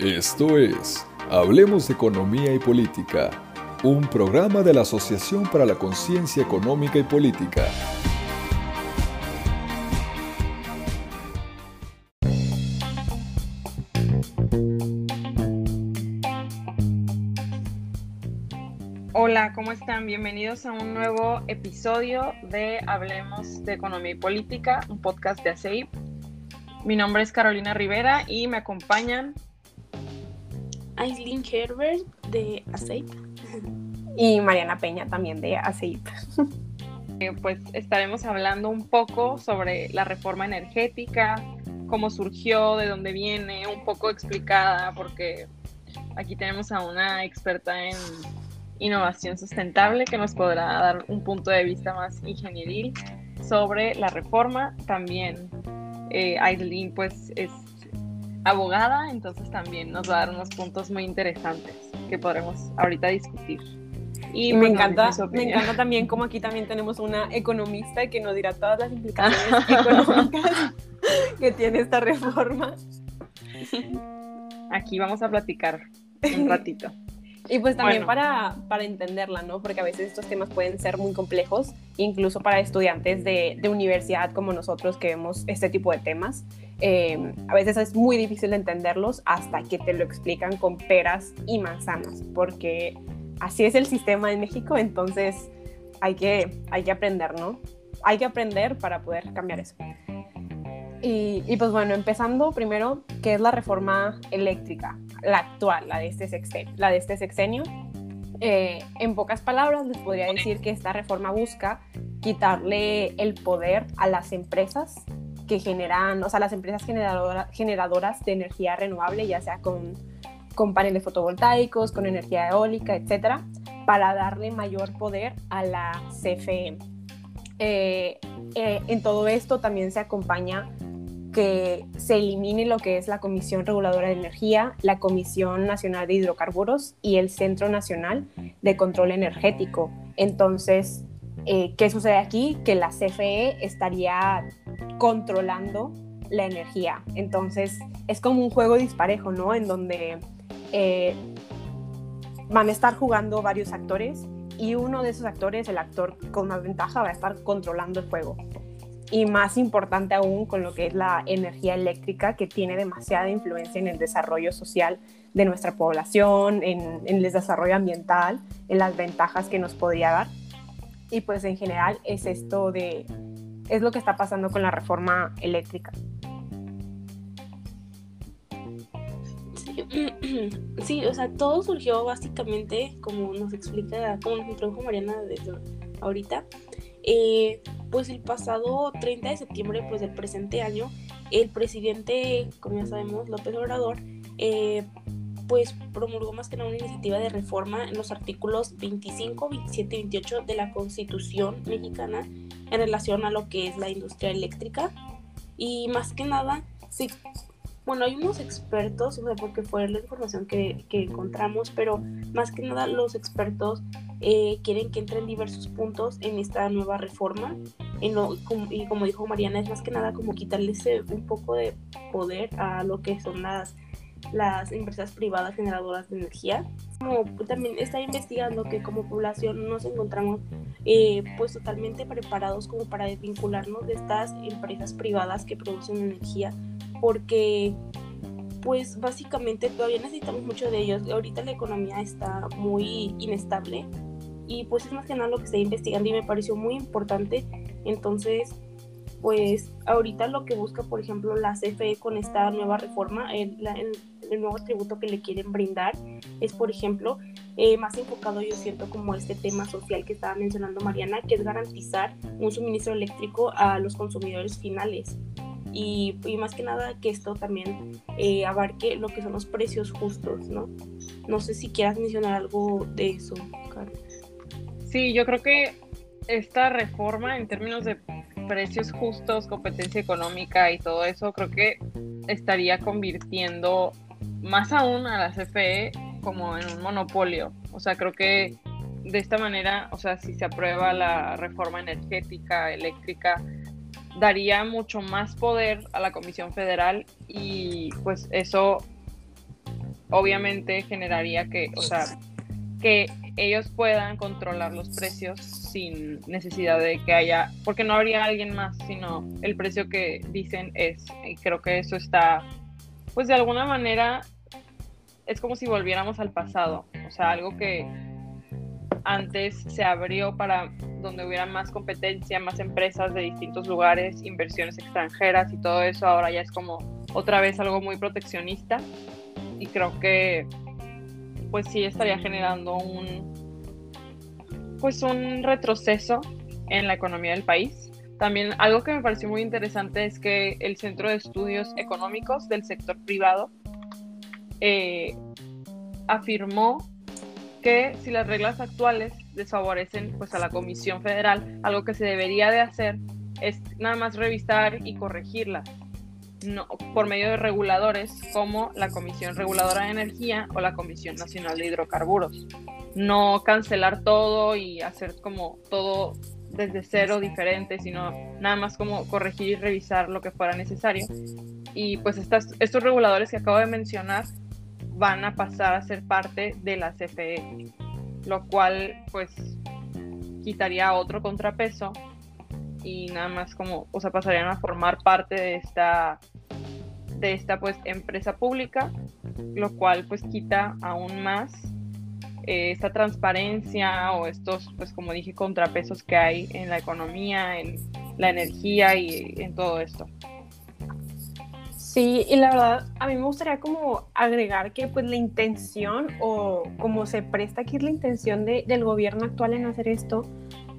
Esto es Hablemos de Economía y Política, un programa de la Asociación para la Conciencia Económica y Política. Hola, ¿cómo están? Bienvenidos a un nuevo episodio de Hablemos de Economía y Política, un podcast de ASEIP. Mi nombre es Carolina Rivera y me acompañan Aislinn Herbert de ASEIP y Mariana Peña también de ASEIP. Eh, pues estaremos hablando un poco sobre la reforma energética, cómo surgió, de dónde viene, un poco explicada, porque aquí tenemos a una experta en innovación sustentable que nos podrá dar un punto de vista más ingenieril sobre la reforma. También eh, Aileen pues es abogada, entonces también nos va a dar unos puntos muy interesantes que podremos ahorita discutir. Y me encanta, me encanta también como aquí también tenemos una economista que nos dirá todas las implicaciones económicas que tiene esta reforma. Aquí vamos a platicar un ratito. Y pues también para, para, entenderla, ¿no? Porque a veces estos temas pueden ser muy complejos, incluso para estudiantes de, de universidad como nosotros que vemos este tipo de temas. Eh, a veces es muy difícil de entenderlos hasta que te lo explican con peras y manzanas, porque así es el sistema en México, entonces hay que, hay que aprender, ¿no? Hay que aprender para poder cambiar eso. Y, y, pues bueno, empezando primero, ¿qué es la reforma eléctrica? La actual, la de este sexenio. La de este sexenio. Eh, en pocas palabras, les podría decir que esta reforma busca quitarle el poder a las empresas que generan, o sea, las empresas generadoras de energía renovable, ya sea con, con paneles fotovoltaicos, con energía eólica, etcétera, para darle mayor poder a la CFE. Eh, eh, en todo esto también se acompaña que se elimine lo que es la Comisión Reguladora de Energía, la Comisión Nacional de Hidrocarburos y el Centro Nacional de Control Energético. Entonces, eh, ¿qué sucede aquí? Que la CFE estaría controlando la energía. Entonces, es como un juego disparejo, ¿no? En donde eh, van a estar jugando varios actores y uno de esos actores, el actor con más ventaja, va a estar controlando el juego. Y más importante aún con lo que es la energía eléctrica, que tiene demasiada influencia en el desarrollo social de nuestra población, en, en el desarrollo ambiental, en las ventajas que nos podría dar. Y pues en general es esto de, es lo que está pasando con la reforma eléctrica. Sí, o sea, todo surgió básicamente, como nos explica, como nos introdujo Mariana desde ahorita, eh, pues el pasado 30 de septiembre pues del presente año, el presidente, como ya sabemos, López Obrador, eh, pues promulgó más que nada una iniciativa de reforma en los artículos 25, 27 y 28 de la Constitución mexicana en relación a lo que es la industria eléctrica. Y más que nada, sí, bueno, hay unos expertos, o sea, porque fue la información que, que encontramos, pero más que nada los expertos eh, quieren que entren diversos puntos en esta nueva reforma. En lo, y como dijo Mariana, es más que nada como quitarle un poco de poder a lo que son las las empresas privadas generadoras de energía. También está investigando que como población nos encontramos eh, pues totalmente preparados como para desvincularnos de estas empresas privadas que producen energía porque pues básicamente todavía necesitamos mucho de ellos. Ahorita la economía está muy inestable y pues es más que nada lo que estoy investigando y me pareció muy importante. Entonces pues ahorita lo que busca, por ejemplo, la CFE con esta nueva reforma, el, nuevo tributo que le quieren brindar, es, por ejemplo, eh, más enfocado, yo siento, como este tema social que estaba mencionando Mariana, que es garantizar un suministro eléctrico a los consumidores finales. Y, más que nada que esto también eh, abarque lo que son los precios justos, ¿no? No sé si quieras mencionar algo de eso, Carlos. Sí, yo creo que esta reforma en términos de precios justos, competencia económica y todo eso, creo que estaría convirtiendo más aún a la CFE como en un monopolio. O sea, creo que de esta manera, o sea, si se aprueba la reforma energética, eléctrica, daría mucho más poder a la Comisión Federal y pues eso obviamente generaría que, o sea, que ellos puedan controlar los precios sin necesidad de que haya, porque no habría alguien más, sino el precio que dicen es, y creo que eso está, pues de alguna manera es como si volviéramos al pasado, o sea, algo que antes se abrió para donde hubiera más competencia, más empresas de distintos lugares, inversiones extranjeras y todo eso, ahora ya es como otra vez algo muy proteccionista y creo que pues sí estaría generando un pues un retroceso en la economía del país. También algo que me pareció muy interesante es que el Centro de Estudios Económicos del sector privado eh, afirmó que si las reglas actuales desfavorecen pues a la Comisión Federal, algo que se debería de hacer es nada más revisar y corregirlas no, por medio de reguladores como la Comisión Reguladora de Energía o la Comisión Nacional de Hidrocarburos. No cancelar todo y hacer como todo desde cero diferente, sino nada más como corregir y revisar lo que fuera necesario. Y pues estos reguladores que acabo de mencionar van a pasar a ser parte de la CFE, lo cual pues quitaría otro contrapeso y nada más como, o sea, pasarían a formar parte de esta de esta pues empresa pública, lo cual pues quita aún más eh, esta transparencia o estos pues como dije contrapesos que hay en la economía, en la energía y en todo esto. Sí, y la verdad, a mí me gustaría como agregar que pues la intención o como se presta aquí la intención de, del gobierno actual en hacer esto,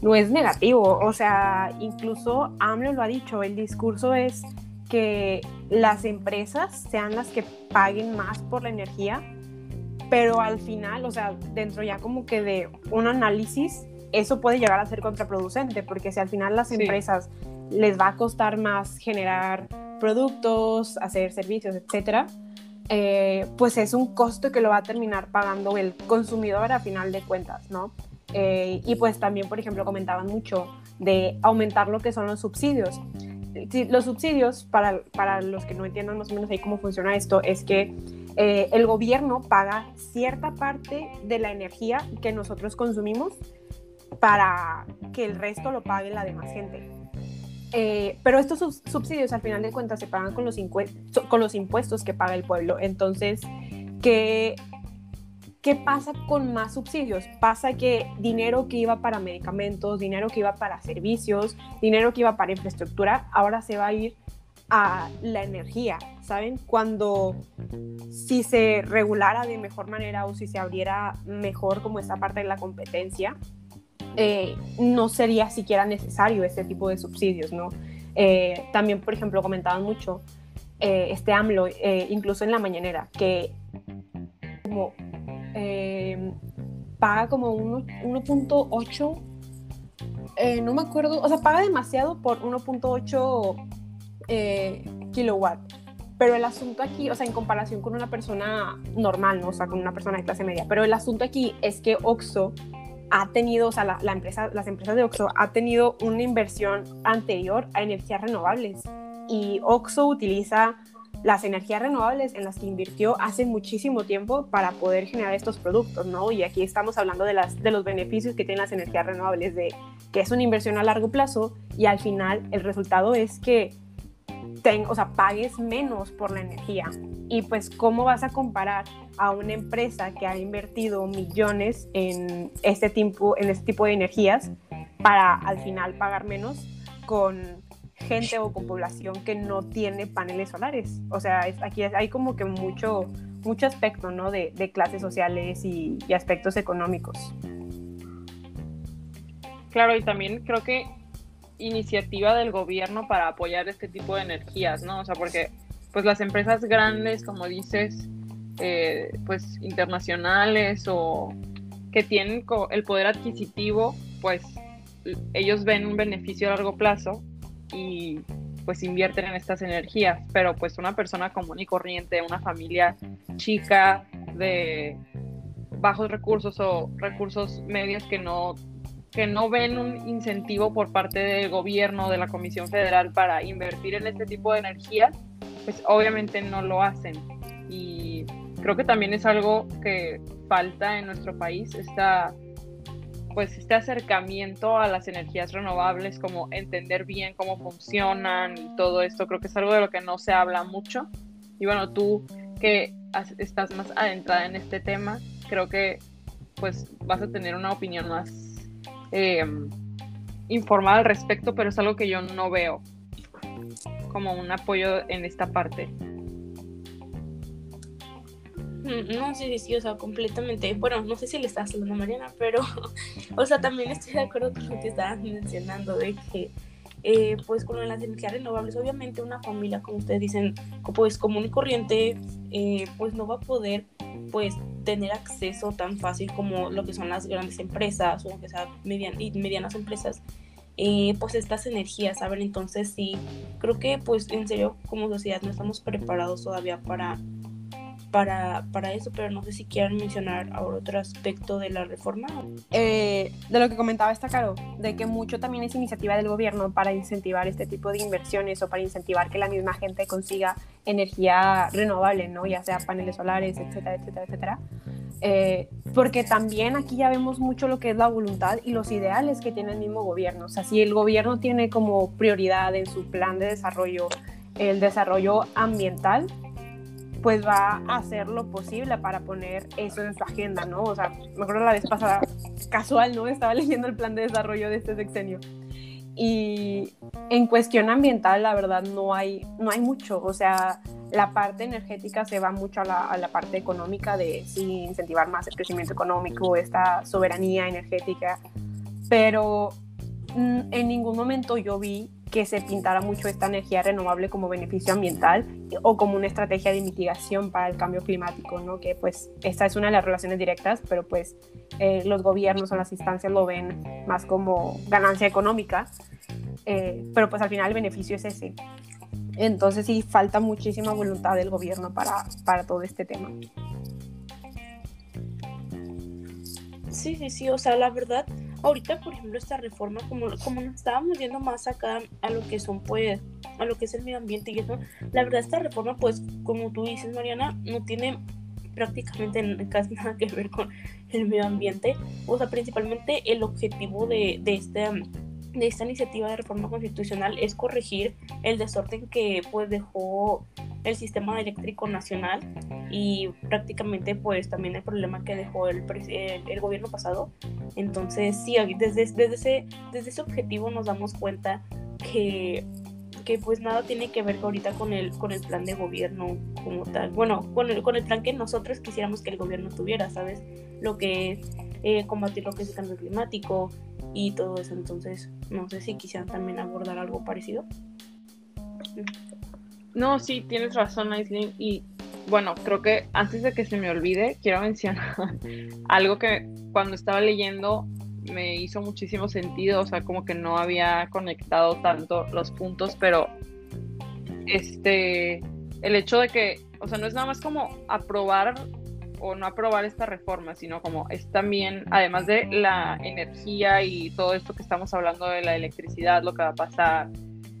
no es negativo. O sea, incluso AMLO lo ha dicho, el discurso es que las empresas sean las que paguen más por la energía, pero al final, o sea, dentro ya como que de un análisis, eso puede llegar a ser contraproducente, porque si al final las empresas les va a costar más generar productos, hacer servicios, etcétera, eh, pues es un costo que lo va a terminar pagando el consumidor a final de cuentas, ¿no? Eh, y pues también, por ejemplo, comentaban mucho de aumentar lo que son los subsidios. Los subsidios, para, para los que no entiendan más o menos ahí cómo funciona esto, es que eh, el gobierno paga cierta parte de la energía que nosotros consumimos para que el resto lo pague la demás gente. Eh, pero estos subsidios al final de cuentas se pagan con los, con los impuestos que paga el pueblo. Entonces, ¿qué, ¿qué pasa con más subsidios? Pasa que dinero que iba para medicamentos, dinero que iba para servicios, dinero que iba para infraestructura, ahora se va a ir a la energía, ¿saben? Cuando si se regulara de mejor manera o si se abriera mejor como esta parte de la competencia, eh, no sería siquiera necesario este tipo de subsidios, ¿no? Eh, también, por ejemplo, comentaban mucho eh, este AMLO, incluso en la mañanera, que como paga como 1.8, no me acuerdo, o sea, paga demasiado por 1.8 kilowatt. Pero el asunto aquí, o sea, en comparación con una persona normal, ¿no? O sea, con una persona de clase media. Pero el asunto aquí es que OXO ha tenido, o sea, la, empresa, las empresas de Oxo ha tenido una inversión anterior a energías renovables y Oxo utiliza las energías renovables en las que invirtió hace muchísimo tiempo para poder generar estos productos, ¿no? Y aquí estamos hablando de, las, de los beneficios que tienen las energías renovables, de que es una inversión a largo plazo y al final el resultado es que ten, o sea, pagues menos por la energía. Y pues, ¿cómo vas a comparar a una empresa que ha invertido millones en este tipo, en este tipo de energías para al final pagar menos con gente o con población que no tiene paneles solares? O sea, aquí hay como que mucho, mucho aspecto, ¿no? De, clases sociales y, aspectos económicos. Claro, y también creo que iniciativa del gobierno para apoyar este tipo de energías, ¿no? O sea, porque pues las empresas grandes, como dices, eh, pues internacionales o que tienen el poder adquisitivo, pues ellos ven un beneficio a largo plazo y pues invierten en estas energías, pero pues una persona común y corriente, una familia chica de bajos recursos o recursos medios que no que no ven un incentivo por parte del gobierno, de la Comisión Federal para invertir en este tipo de energías, pues obviamente no lo hacen. Y creo que también es algo que falta en nuestro país, esta pues este acercamiento a las energías renovables, como entender bien cómo funcionan y todo esto, creo que es algo de lo que no se habla mucho. Y bueno, tú que estás más adentrada en este tema, creo que pues vas a tener una opinión más eh, informada al respecto, pero es algo que yo no veo como un apoyo en esta parte. No, sí, sí, o sea, completamente. Bueno, no sé si le estás hablando a Mariana, pero, o sea, también estoy de acuerdo con lo que estabas mencionando, de que, eh, pues, con las energías renovables, obviamente una familia, como ustedes dicen, pues, común y corriente, eh, pues, no va a poder, pues, tener acceso tan fácil como lo que son las grandes empresas o que sea y medianas empresas. Eh, pues estas energías, ¿saben? Entonces sí, creo que pues en serio como sociedad no estamos preparados todavía para para, para eso, pero no sé si quieren mencionar ahora otro aspecto de la reforma. Eh, de lo que comentaba esta Caro, de que mucho también es iniciativa del gobierno para incentivar este tipo de inversiones o para incentivar que la misma gente consiga energía renovable, ¿no? Ya sea paneles solares, etcétera, etcétera, etcétera. Eh, porque también aquí ya vemos mucho lo que es la voluntad y los ideales que tiene el mismo gobierno. O sea, si el gobierno tiene como prioridad en su plan de desarrollo el desarrollo ambiental, pues va a hacer lo posible para poner eso en su agenda, ¿no? O sea, me acuerdo la vez pasada, casual, ¿no? Estaba leyendo el plan de desarrollo de este sexenio. Y en cuestión ambiental, la verdad, no hay, no hay mucho. O sea, la parte energética se va mucho a la, a la parte económica de sí, incentivar más el crecimiento económico, esta soberanía energética. Pero mm, en ningún momento yo vi que se pintara mucho esta energía renovable como beneficio ambiental o como una estrategia de mitigación para el cambio climático, ¿no? Que pues esta es una de las relaciones directas, pero pues eh, los gobiernos o las instancias lo ven más como ganancia económica, eh, pero pues al final el beneficio es ese. Entonces sí falta muchísima voluntad del gobierno para, para todo este tema. Sí, sí, sí, o sea, la verdad, ahorita, por ejemplo, esta reforma, como, como nos estábamos viendo más acá a lo que son, pues, a lo que es el medio ambiente y eso, la verdad, esta reforma, pues, como tú dices, Mariana, no tiene prácticamente casi nada que ver con el medio ambiente. O sea, principalmente el objetivo de, de este de esta iniciativa de reforma constitucional es corregir el desorden que pues dejó el sistema eléctrico nacional y prácticamente pues también el problema que dejó el, el, gobierno pasado. Entonces sí, desde, desde, ese, desde ese objetivo nos damos cuenta que, que pues nada tiene que ver ahorita con el, con el plan de gobierno como tal. Bueno, con el, con el plan que nosotros quisiéramos que el gobierno tuviera, ¿sabes? Lo que es eh, combatir lo que es el cambio climático y todo eso. Entonces, no sé si quisieran también abordar algo parecido. No, sí, tienes razón, Aislinn. Y bueno, creo que antes de que se me olvide, quiero mencionar algo que cuando estaba leyendo me hizo muchísimo sentido, o sea, como que no había conectado tanto los puntos, pero este, el hecho de que, o sea, no es nada más como aprobar o no aprobar esta reforma, sino como es también, además de la energía y todo esto que estamos hablando de la electricidad, lo que va a pasar,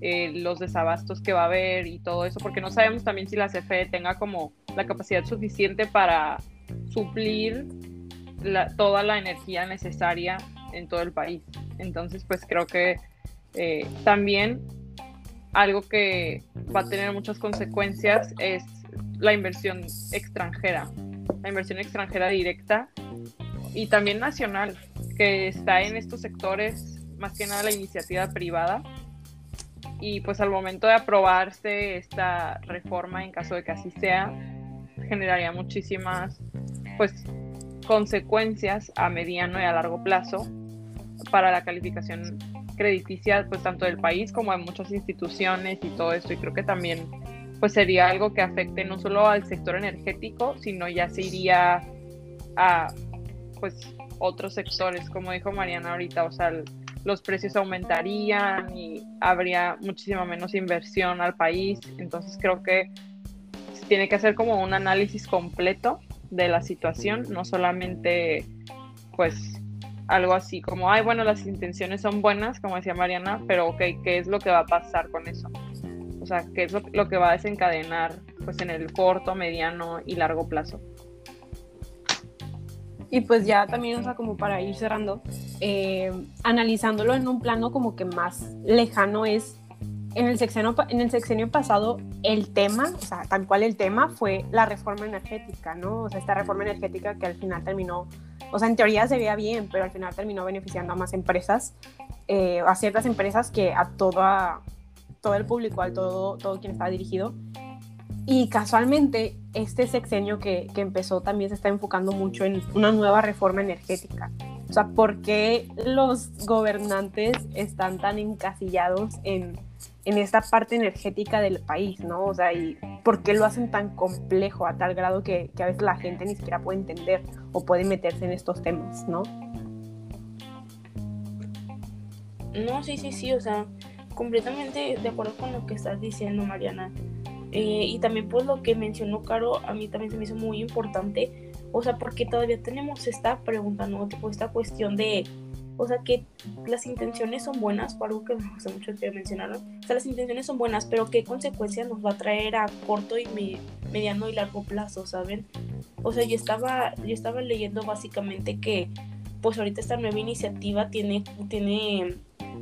eh, los desabastos que va a haber y todo eso, porque no sabemos también si la CFE tenga como la capacidad suficiente para suplir toda la energía necesaria en todo el país. Entonces, pues creo que eh, también algo que va a tener muchas consecuencias es la inversión extranjera la inversión extranjera directa y también nacional, que está en estos sectores, más que nada la iniciativa privada. Y pues al momento de aprobarse esta reforma, en caso de que así sea, generaría muchísimas pues consecuencias a mediano y a largo plazo para la calificación crediticia pues tanto del país como de muchas instituciones y todo esto. Y creo que también pues sería algo que afecte no solo al sector energético, sino ya se iría a pues otros sectores, como dijo Mariana ahorita, o sea, los precios aumentarían y habría muchísima menos inversión al país, entonces creo que tiene que hacer como un análisis completo de la situación, no solamente pues algo así como, ay, bueno, las intenciones son buenas, como decía Mariana, pero ok, ¿qué es lo que va a pasar con eso? o sea, qué es lo, que va a desencadenar pues en el corto, mediano y largo plazo. Y pues ya también, o sea, como para ir cerrando, eh, analizándolo en un plano como que más lejano es, en el, sexenio, en el sexenio pasado, el tema, o sea, tal cual el tema fue la reforma energética, ¿no? O sea, esta reforma energética que al final terminó, o sea, en teoría se veía bien, pero al final terminó beneficiando a más empresas, eh, a ciertas empresas que a toda, todo el público, a todo, todo quien estaba dirigido. Y casualmente, este sexenio que, que, empezó también se está enfocando mucho en una nueva reforma energética. O sea, ¿por qué los gobernantes están tan encasillados en, en esta parte energética del país, ¿no? O sea, ¿y por qué lo hacen tan complejo a tal grado que, que a veces la gente ni siquiera puede entender o puede meterse en estos temas, ¿no? No, sí, sí, sí, o sea, completamente de acuerdo con lo que estás diciendo, Mariana. Eh, y también pues lo que mencionó Caro, a mí también se me hizo muy importante, o sea, porque todavía tenemos esta pregunta, ¿no? Tipo, esta cuestión de, o sea, que las intenciones son buenas, por algo que me gusta mucho que mencionaron, o sea, las intenciones son buenas, pero qué consecuencias nos va a traer a corto y mediano y largo plazo, ¿saben? O sea, yo estaba, yo estaba leyendo básicamente que, pues ahorita esta nueva iniciativa tiene, tiene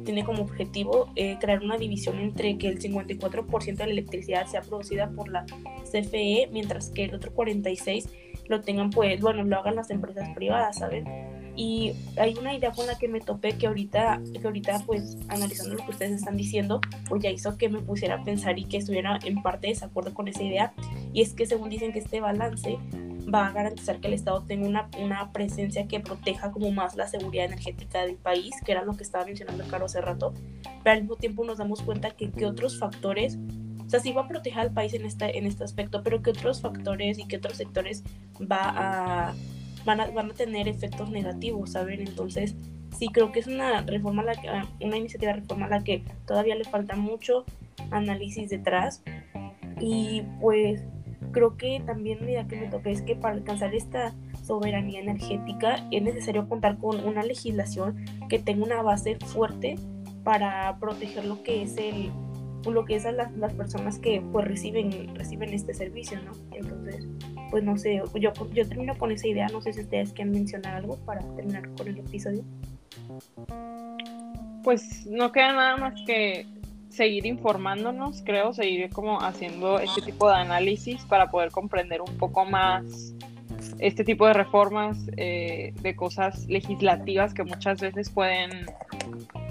tiene como objetivo eh, crear una división entre que el 54% de la electricidad sea producida por la CFE, mientras que el otro 46% lo tengan, pues, bueno, lo hagan las empresas privadas, ¿saben? Y hay una idea con la que me topé que ahorita, que ahorita pues, analizando lo que ustedes están diciendo, pues ya hizo que me pusiera a pensar y que estuviera en parte de desacuerdo con esa idea. Y es que según dicen que este balance va a garantizar que el Estado tenga una, una, presencia que proteja como más la seguridad energética del país, que era lo que estaba mencionando Caro hace rato, pero al mismo tiempo nos damos cuenta que, que otros factores, o sea, sí va a proteger al país en, esta, en este aspecto, pero que otros factores y que otros sectores va a, van, a, van a tener efectos negativos, ¿saben? Entonces, sí creo que es una reforma, la que, una iniciativa de reforma a la que todavía le falta mucho análisis detrás y pues creo que también una idea que me toca es que para alcanzar esta soberanía energética es necesario contar con una legislación que tenga una base fuerte para proteger lo que es el lo que es a las, las personas que pues reciben reciben este servicio no entonces pues no sé yo yo termino con esa idea no sé si ustedes quieren mencionar algo para terminar con el episodio. Pues no queda nada más que seguir informándonos, creo, seguir como haciendo este tipo de análisis para poder comprender un poco más este tipo de reformas, eh, de cosas legislativas que muchas veces pueden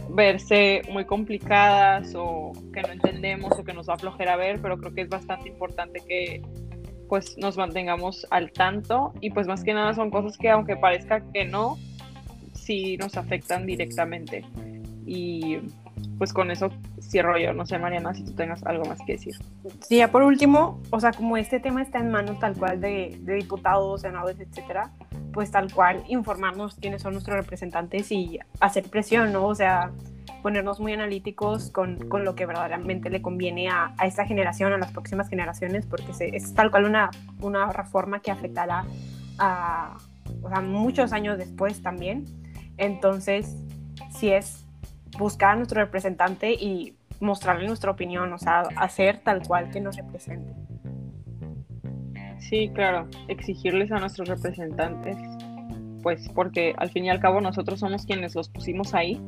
verse muy complicadas o que no entendemos o que nos va a flojera ver, pero creo que es bastante importante que pues nos mantengamos al tanto y pues más que nada son cosas que aunque parezca que no, sí nos afectan directamente. Y pues con eso cierro yo. No sé, Mariana, si tú tengas algo más que decir. Sí, ya por último, o sea, como este tema está en manos tal cual de, de diputados, senadores, etcétera, pues tal cual informarnos quiénes son nuestros representantes y hacer presión, ¿no? O sea, ponernos muy analíticos con, con lo que verdaderamente le conviene a, a, esta generación, a las próximas generaciones, porque se, es tal cual una, una reforma que afectará a o sea, muchos años después también. Entonces, si es buscar a nuestro representante y mostrarle nuestra opinión, o sea, hacer tal cual que nos represente. Sí, claro, exigirles a nuestros representantes, pues porque al fin y al cabo nosotros somos quienes los pusimos ahí,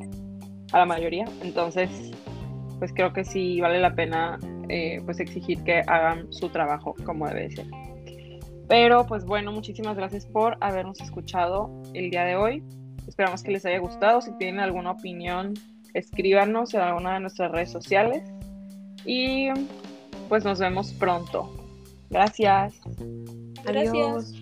a la mayoría, entonces, pues creo que sí vale la pena eh, pues exigir que hagan su trabajo como debe ser. Pero pues bueno, muchísimas gracias por habernos escuchado el día de hoy. Esperamos que les haya gustado. Si tienen alguna opinión escríbanos en alguna de nuestras redes sociales y pues nos vemos pronto. Gracias. Gracias.